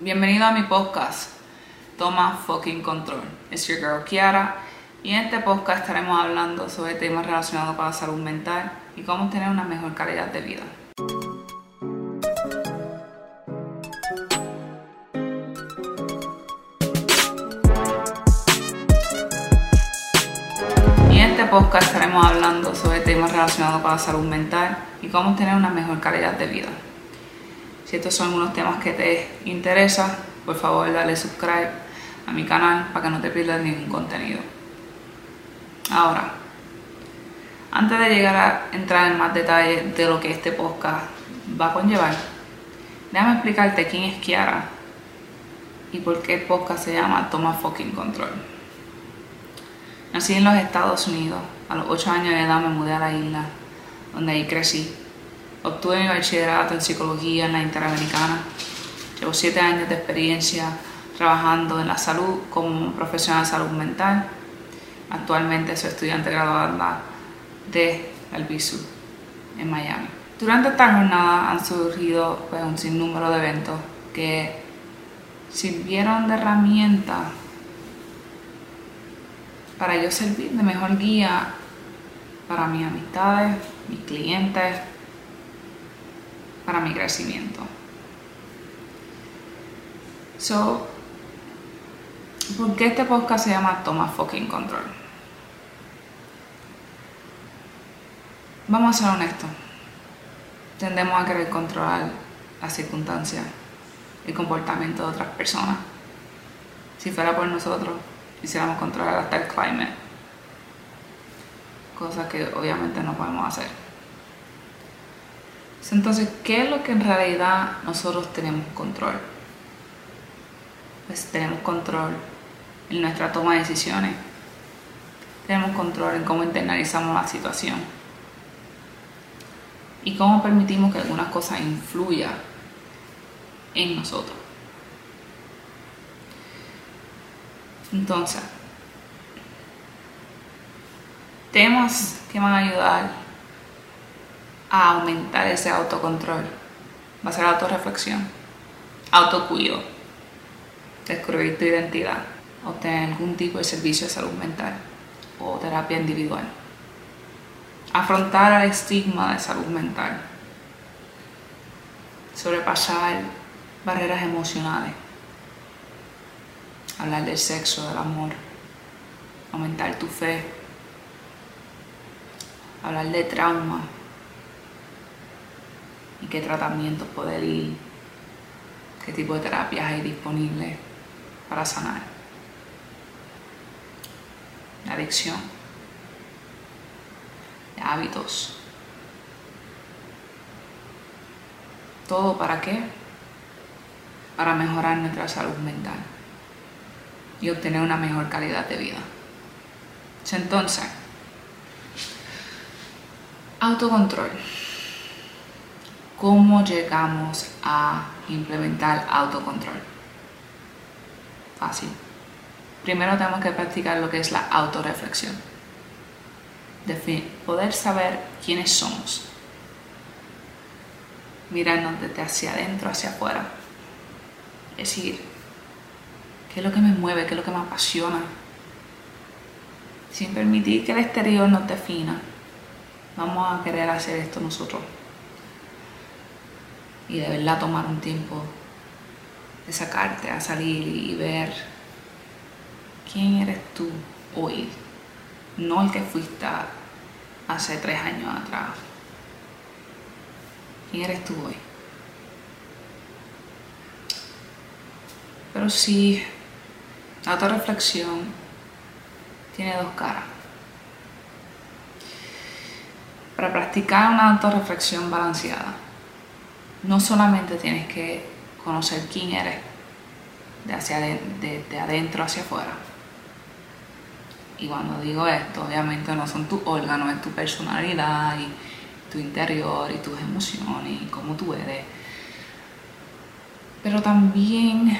Bienvenido a mi podcast, Toma Fucking Control. Es your girl Kiara y en este podcast estaremos hablando sobre temas relacionados con la salud mental y cómo tener una mejor calidad de vida. Y en este podcast estaremos hablando sobre temas relacionados con la salud mental y cómo tener una mejor calidad de vida. Si estos son unos temas que te interesan, por favor dale subscribe a mi canal para que no te pierdas ningún contenido. Ahora, antes de llegar a entrar en más detalles de lo que este podcast va a conllevar, déjame explicarte quién es Kiara y por qué el podcast se llama Toma Fucking Control. Nací en los Estados Unidos, a los 8 años de edad me mudé a la isla, donde ahí crecí. Obtuve mi bachillerato en psicología en la Interamericana. Llevo 7 años de experiencia trabajando en la salud como profesional de salud mental. Actualmente soy estudiante graduada de Albizu en Miami. Durante esta jornada han surgido pues, un sinnúmero de eventos que sirvieron de herramienta para yo servir de mejor guía para mis amistades, mis clientes, para mi crecimiento. So, ¿por qué este podcast se llama Toma Fucking Control? Vamos a ser honestos. Tendemos a querer controlar las circunstancias, el comportamiento de otras personas. Si fuera por nosotros, quisiéramos controlar hasta el climate. Cosas que obviamente no podemos hacer. Entonces, ¿qué es lo que en realidad nosotros tenemos control? Pues tenemos control en nuestra toma de decisiones. Tenemos control en cómo internalizamos la situación. Y cómo permitimos que algunas cosas influyan en nosotros. Entonces, temas que van a ayudar a aumentar ese autocontrol. Va a ser autorreflexión, autocuido, descubrir tu identidad, obtener algún tipo de servicio de salud mental o terapia individual, afrontar el estigma de salud mental, sobrepasar barreras emocionales. Hablar del sexo, del amor, aumentar tu fe, hablar de trauma y qué tratamientos poder ir, qué tipo de terapias hay disponibles para sanar. La adicción, de hábitos. ¿Todo para qué? Para mejorar nuestra salud mental y obtener una mejor calidad de vida. Entonces, autocontrol. ¿Cómo llegamos a implementar autocontrol? Fácil. Primero tenemos que practicar lo que es la autorreflexión. poder saber quiénes somos. Mirarnos desde hacia adentro hacia afuera. Es decir, qué es lo que me mueve, qué es lo que me apasiona. Sin permitir que el exterior nos defina, vamos a querer hacer esto nosotros. Y de verdad tomar un tiempo de sacarte a salir y ver quién eres tú hoy, no el que fuiste hace tres años atrás. ¿Quién eres tú hoy? Pero sí, la autorreflexión tiene dos caras. Para practicar una autorreflexión balanceada, no solamente tienes que conocer quién eres de, hacia de, de adentro hacia afuera. Y cuando digo esto, obviamente no son tus órganos, es tu personalidad y tu interior y tus emociones y cómo tú eres. Pero también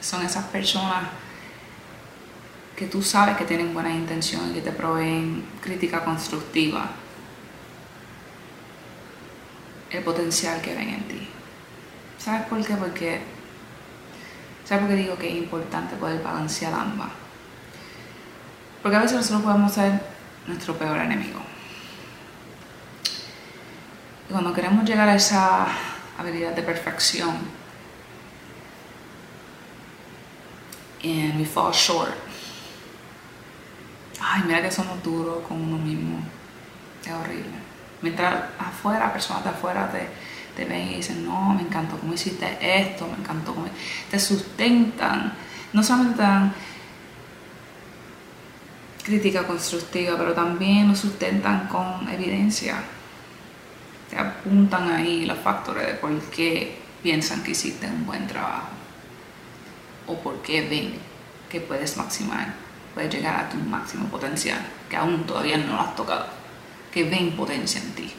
son esas personas que tú sabes que tienen buenas intenciones, que te proveen crítica constructiva. El potencial que ven en ti. ¿Sabes por qué? Porque, ¿sabes por qué digo que es importante poder balancear ambas? Porque a veces nosotros podemos ser nuestro peor enemigo. Y cuando queremos llegar a esa habilidad de perfección, and we fall short. Ay, mira que somos duros con uno mismo. Es horrible. Mientras afuera, personas de afuera te, te ven y dicen, no, me encantó cómo hiciste esto, me encantó cómo... Te sustentan. No solamente dan crítica constructiva, pero también lo sustentan con evidencia. Te apuntan ahí los factores de por qué piensan que hiciste un buen trabajo o por qué ven que puedes maximar, puedes llegar a tu máximo potencial, que aún todavía no lo has tocado, que ven potencia en ti.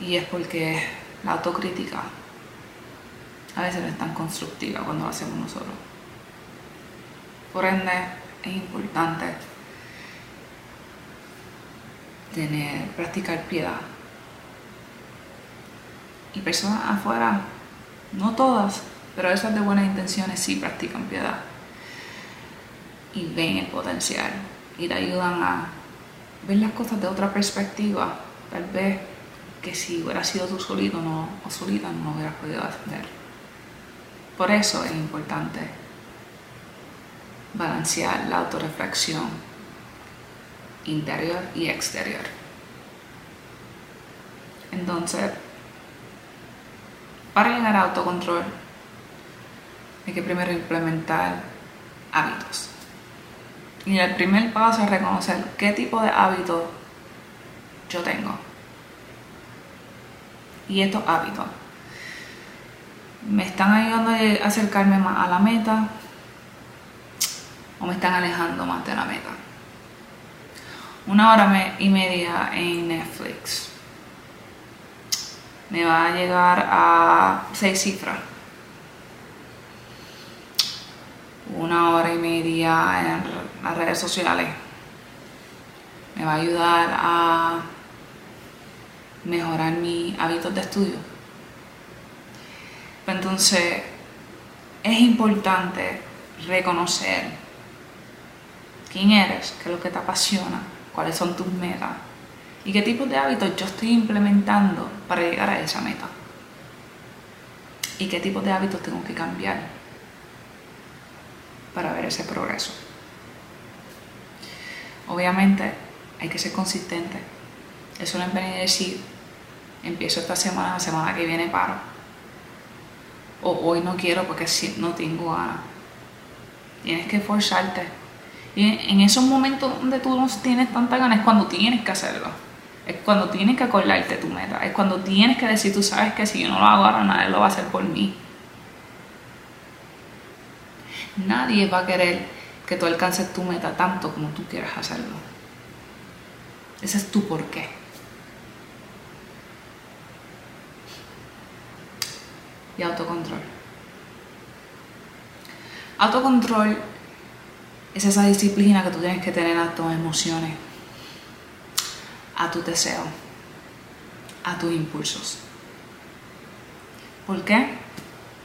Y es porque la autocrítica a veces no es tan constructiva cuando lo hacemos nosotros. Por ende, es importante tener, practicar piedad. Y personas afuera, no todas, pero esas de buenas intenciones sí practican piedad. Y ven el potencial y te ayudan a ver las cosas de otra perspectiva. Tal vez que si hubiera sido tú solito no, o solita no hubieras podido hacer. Por eso es importante balancear la autorreflexión interior y exterior. Entonces, para llegar a autocontrol, hay que primero implementar hábitos. Y el primer paso es reconocer qué tipo de hábitos yo tengo. Y estos hábitos me están ayudando a acercarme más a la meta o me están alejando más de la meta. Una hora y media en Netflix me va a llegar a seis cifras. Una hora y media en las redes sociales me va a ayudar a mejorar mis hábitos de estudio. Entonces, es importante reconocer quién eres, qué es lo que te apasiona, cuáles son tus metas y qué tipo de hábitos yo estoy implementando para llegar a esa meta. Y qué tipo de hábitos tengo que cambiar para ver ese progreso. Obviamente hay que ser consistente. Eso no es venir a decir, empiezo esta semana, la semana que viene paro. O hoy no quiero porque no tengo ganas. Tienes que esforzarte. Y en esos momentos donde tú no tienes tanta ganas es cuando tienes que hacerlo. Es cuando tienes que acordarte tu meta. Es cuando tienes que decir, tú sabes que si yo no lo hago ahora, nadie lo va a hacer por mí. Nadie va a querer que tú alcances tu meta tanto como tú quieras hacerlo. Ese es tu porqué. Y autocontrol. Autocontrol es esa disciplina que tú tienes que tener a tus emociones a tu deseo, a tus impulsos. ¿Por qué?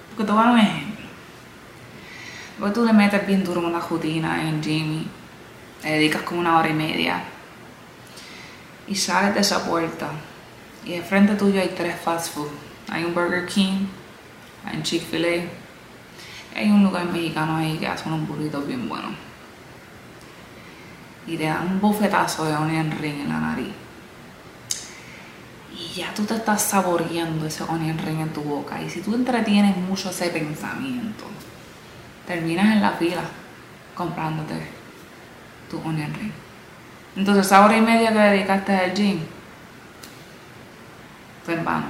Porque te voy a dar un ejemplo. Porque tú le metes bien duro una rutina en Jimmy, le dedicas como una hora y media y sales de esa puerta y de frente tuyo hay tres fast food. Hay un Burger King, hay un Chick-fil-A, hay un lugar mexicano ahí que hace unos burritos bien buenos y te dan un bofetazo de onion ring en la nariz. Y ya tú te estás saboreando ese onion ring en tu boca. Y si tú entretienes mucho ese pensamiento, terminas en la fila comprándote tu onion ring. Entonces esa hora y media que dedicaste al gym fue en vano.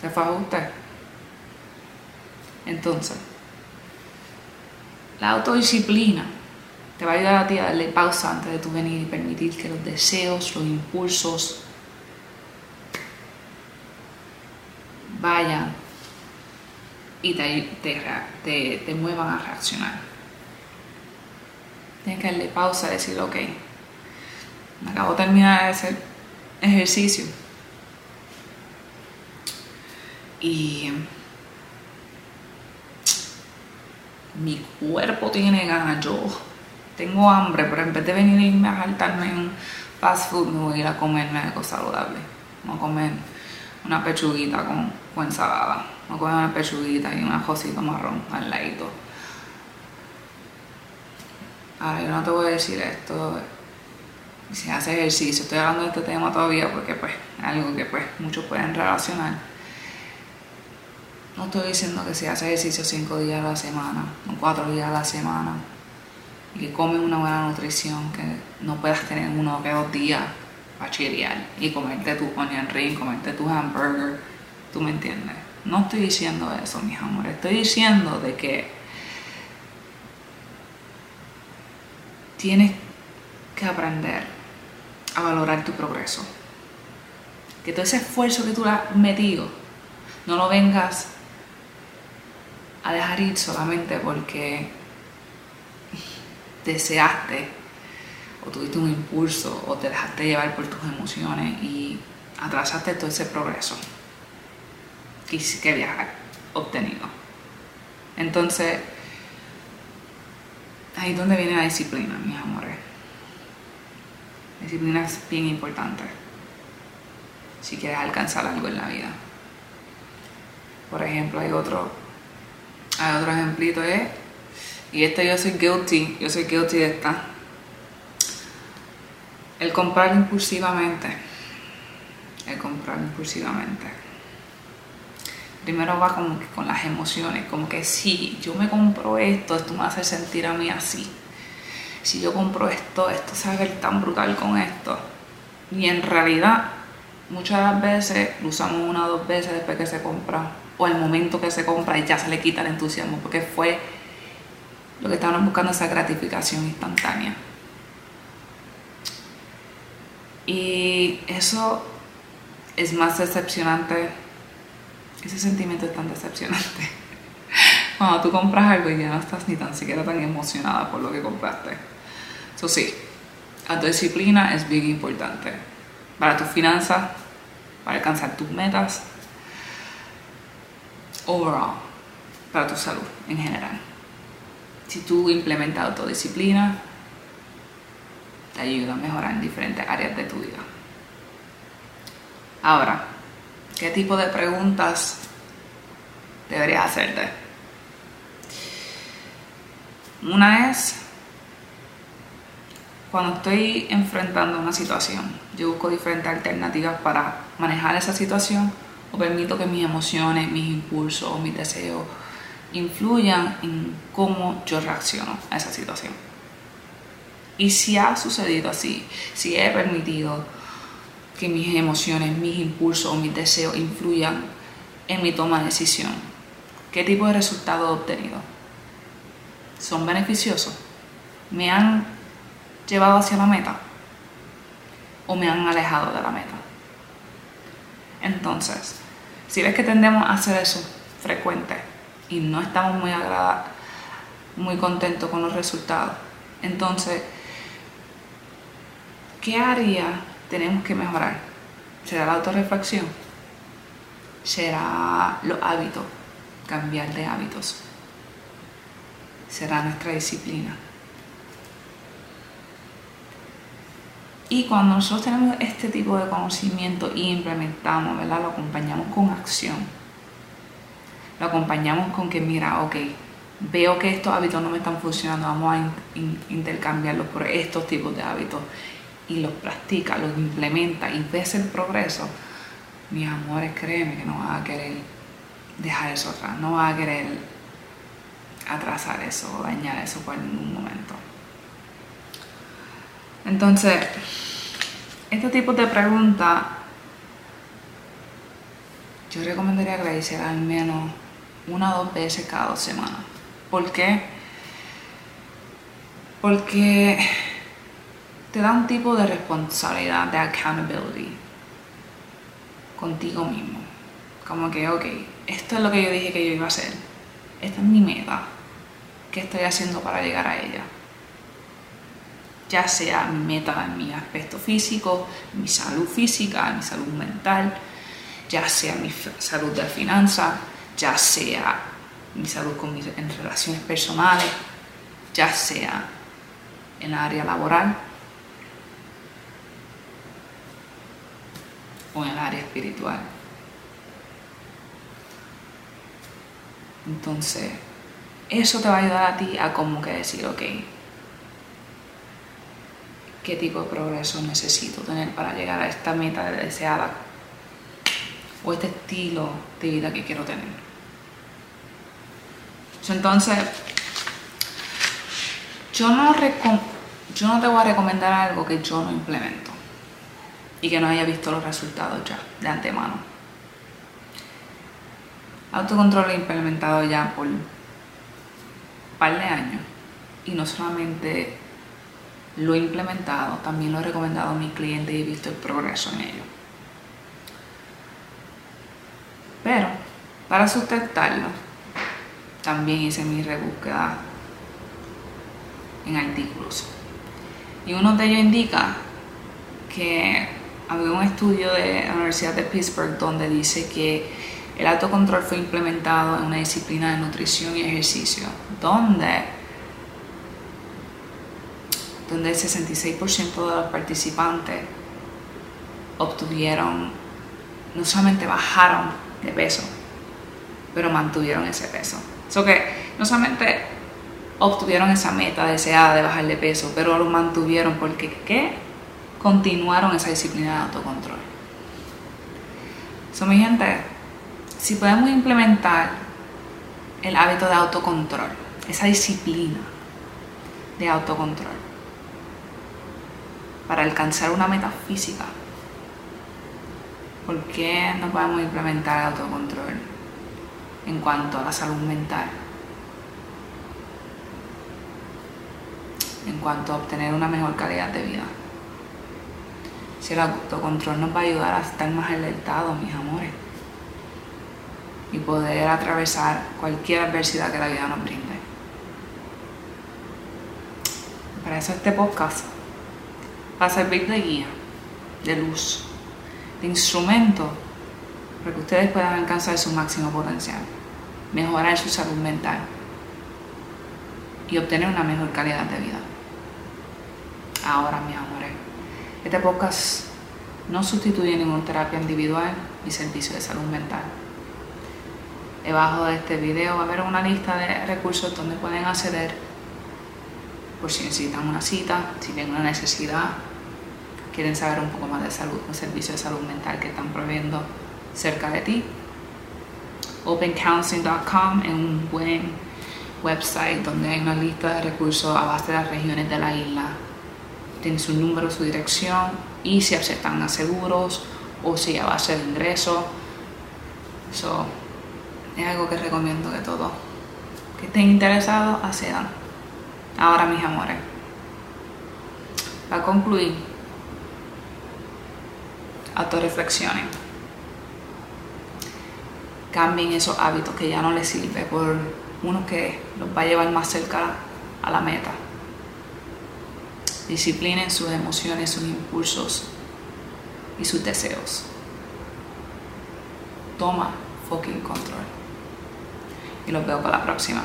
Se fue a usted. Entonces, la autodisciplina te va a ayudar a ti a darle pausa antes de tu venir y permitir que los deseos, los impulsos vayan y te, te, muevan a reaccionar. Tienes que darle pausa y decir, ok, me acabo de terminar de hacer ejercicio, Y mi cuerpo tiene ganas, yo tengo hambre, pero en vez de venirme a saltarme en fast food, me voy a ir a comerme algo saludable. Voy a comer una pechuguita con, con ensalada. Voy a comer una pechuguita y una cosita marrón al ladito. Ahora, yo no te voy a decir esto si haces ejercicio. Estoy hablando de este tema todavía porque pues es algo que pues muchos pueden relacionar. No estoy diciendo que si haces ejercicio cinco días a la semana o cuatro días a la semana y que comes una buena nutrición, que no puedas tener uno o dos días para chilear y comerte tu onion ring, comerte tu hamburger, tú me entiendes. No estoy diciendo eso, mis amores, estoy diciendo de que tienes que aprender a valorar tu progreso. Que todo ese esfuerzo que tú has metido no lo vengas a dejar ir solamente porque deseaste o tuviste un impulso o te dejaste llevar por tus emociones y atrasaste todo ese progreso que querías obtenido. Entonces, ahí es donde viene la disciplina, mis amores. Disciplina es bien importante si quieres alcanzar algo en la vida. Por ejemplo, hay otro, hay otro ejemplito, ¿eh? Y este yo soy guilty, yo soy guilty de esta. El comprar impulsivamente. El comprar impulsivamente. Primero va como que con las emociones, como que si yo me compro esto, esto me hace sentir a mí así. Si yo compro esto, esto se va a ver tan brutal con esto. Y en realidad, muchas las veces lo usamos una o dos veces después que se compra, o el momento que se compra y ya se le quita el entusiasmo, porque fue lo que estaban buscando esa gratificación instantánea. Y eso es más decepcionante, ese sentimiento es tan decepcionante. Cuando tú compras algo y ya no estás ni tan siquiera tan emocionada por lo que compraste. Eso sí, la disciplina es bien importante para tus finanzas, para alcanzar tus metas, overall, para tu salud en general si tú implementas autodisciplina, te ayuda a mejorar en diferentes áreas de tu vida. Ahora, ¿qué tipo de preguntas deberías hacerte? Una es, cuando estoy enfrentando una situación, yo busco diferentes alternativas para manejar esa situación o permito que mis emociones, mis impulsos o mis deseos influyan en cómo yo reacciono a esa situación. Y si ha sucedido así, si he permitido que mis emociones, mis impulsos o mis deseos influyan en mi toma de decisión, ¿qué tipo de resultados he obtenido? ¿Son beneficiosos? ¿Me han llevado hacia la meta? ¿O me han alejado de la meta? Entonces, si ves que tendemos a hacer eso frecuente, y no estamos muy agradados, muy contentos con los resultados. Entonces, ¿qué área tenemos que mejorar? ¿Será la autorreflexión? ¿Será los hábitos? Cambiar de hábitos. ¿Será nuestra disciplina? Y cuando nosotros tenemos este tipo de conocimiento y implementamos, ¿verdad? Lo acompañamos con acción lo acompañamos con que, mira, ok, veo que estos hábitos no me están funcionando, vamos a intercambiarlos por estos tipos de hábitos y los practica, los implementa y ves el progreso, mis amores, créeme que no vas a querer dejar eso atrás, no vas a querer atrasar eso o dañar eso por ningún momento. Entonces, este tipo de preguntas yo recomendaría que la hiciera al menos una o dos veces cada dos semanas. ¿Por qué? Porque te da un tipo de responsabilidad, de accountability contigo mismo. Como que, ok, esto es lo que yo dije que yo iba a hacer. Esta es mi meta. ¿Qué estoy haciendo para llegar a ella? Ya sea mi meta en mi aspecto físico, mi salud física, mi salud mental, ya sea mi salud de finanzas, ya sea mi salud con mis, en relaciones personales, ya sea en la área laboral en el área espiritual. Entonces, eso te va a ayudar a ti a como que decir, ok, ¿qué tipo de progreso necesito tener para llegar a esta meta deseada o este estilo de vida que quiero tener? Entonces, yo no te voy a recomendar algo que yo no implemento y que no haya visto los resultados ya de antemano. Autocontrol implementado ya por un par de años y no solamente lo he implementado, también lo he recomendado a mis clientes y he visto el progreso en ello. Pero para sustentarlo, también hice mi rebúsqueda en artículos. Y uno de ellos indica que había un estudio de la Universidad de Pittsburgh donde dice que el autocontrol fue implementado en una disciplina de nutrición y ejercicio, donde, donde el 66% de los participantes obtuvieron, no solamente bajaron de peso, pero mantuvieron ese peso. Eso que no solamente obtuvieron esa meta deseada de bajar de peso, pero lo mantuvieron porque ¿qué? Continuaron esa disciplina de autocontrol. So, mi gente, si podemos implementar el hábito de autocontrol, esa disciplina de autocontrol, para alcanzar una meta física, ¿por qué no podemos implementar el autocontrol en cuanto a la salud mental? En cuanto a obtener una mejor calidad de vida. Si el autocontrol nos va a ayudar a estar más alertados, mis amores y poder atravesar cualquier adversidad que la vida nos brinde. Para eso este podcast va a servir de guía, de luz, de instrumento para que ustedes puedan alcanzar su máximo potencial, mejorar su salud mental y obtener una mejor calidad de vida. Ahora, mis amores, este podcast no sustituye ninguna terapia individual ni servicio de salud mental Debajo de este video va a haber una lista de recursos donde pueden acceder por si necesitan una cita, si tienen una necesidad, quieren saber un poco más de salud, un servicio de salud mental que están proveyendo cerca de ti. OpenCounseling.com es un buen website donde hay una lista de recursos a base de las regiones de la isla. Tiene su número, su dirección y si aceptan aseguros o si a base de ingresos. So, es algo que recomiendo que todos que estén interesados accedan. Ahora, mis amores, para concluir, autorreflexionen. Cambien esos hábitos que ya no les sirven por uno que los va a llevar más cerca a la meta. Disciplinen sus emociones, sus impulsos y sus deseos. Toma fucking control y los veo para la próxima.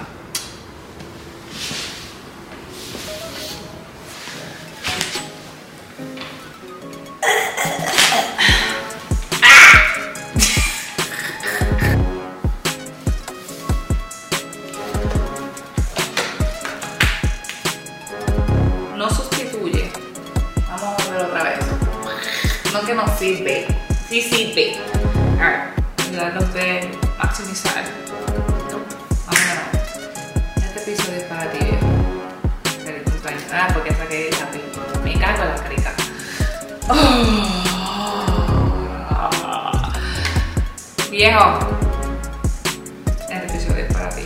Que no sirve. Sí sirve. A ver, los de maximizar. Ah, porque saqué esa Me cago en la carita. Viejo. Este episodio es para ti.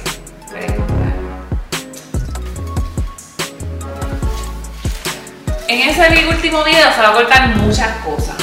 En ese último video se va a cortar muchas cosas.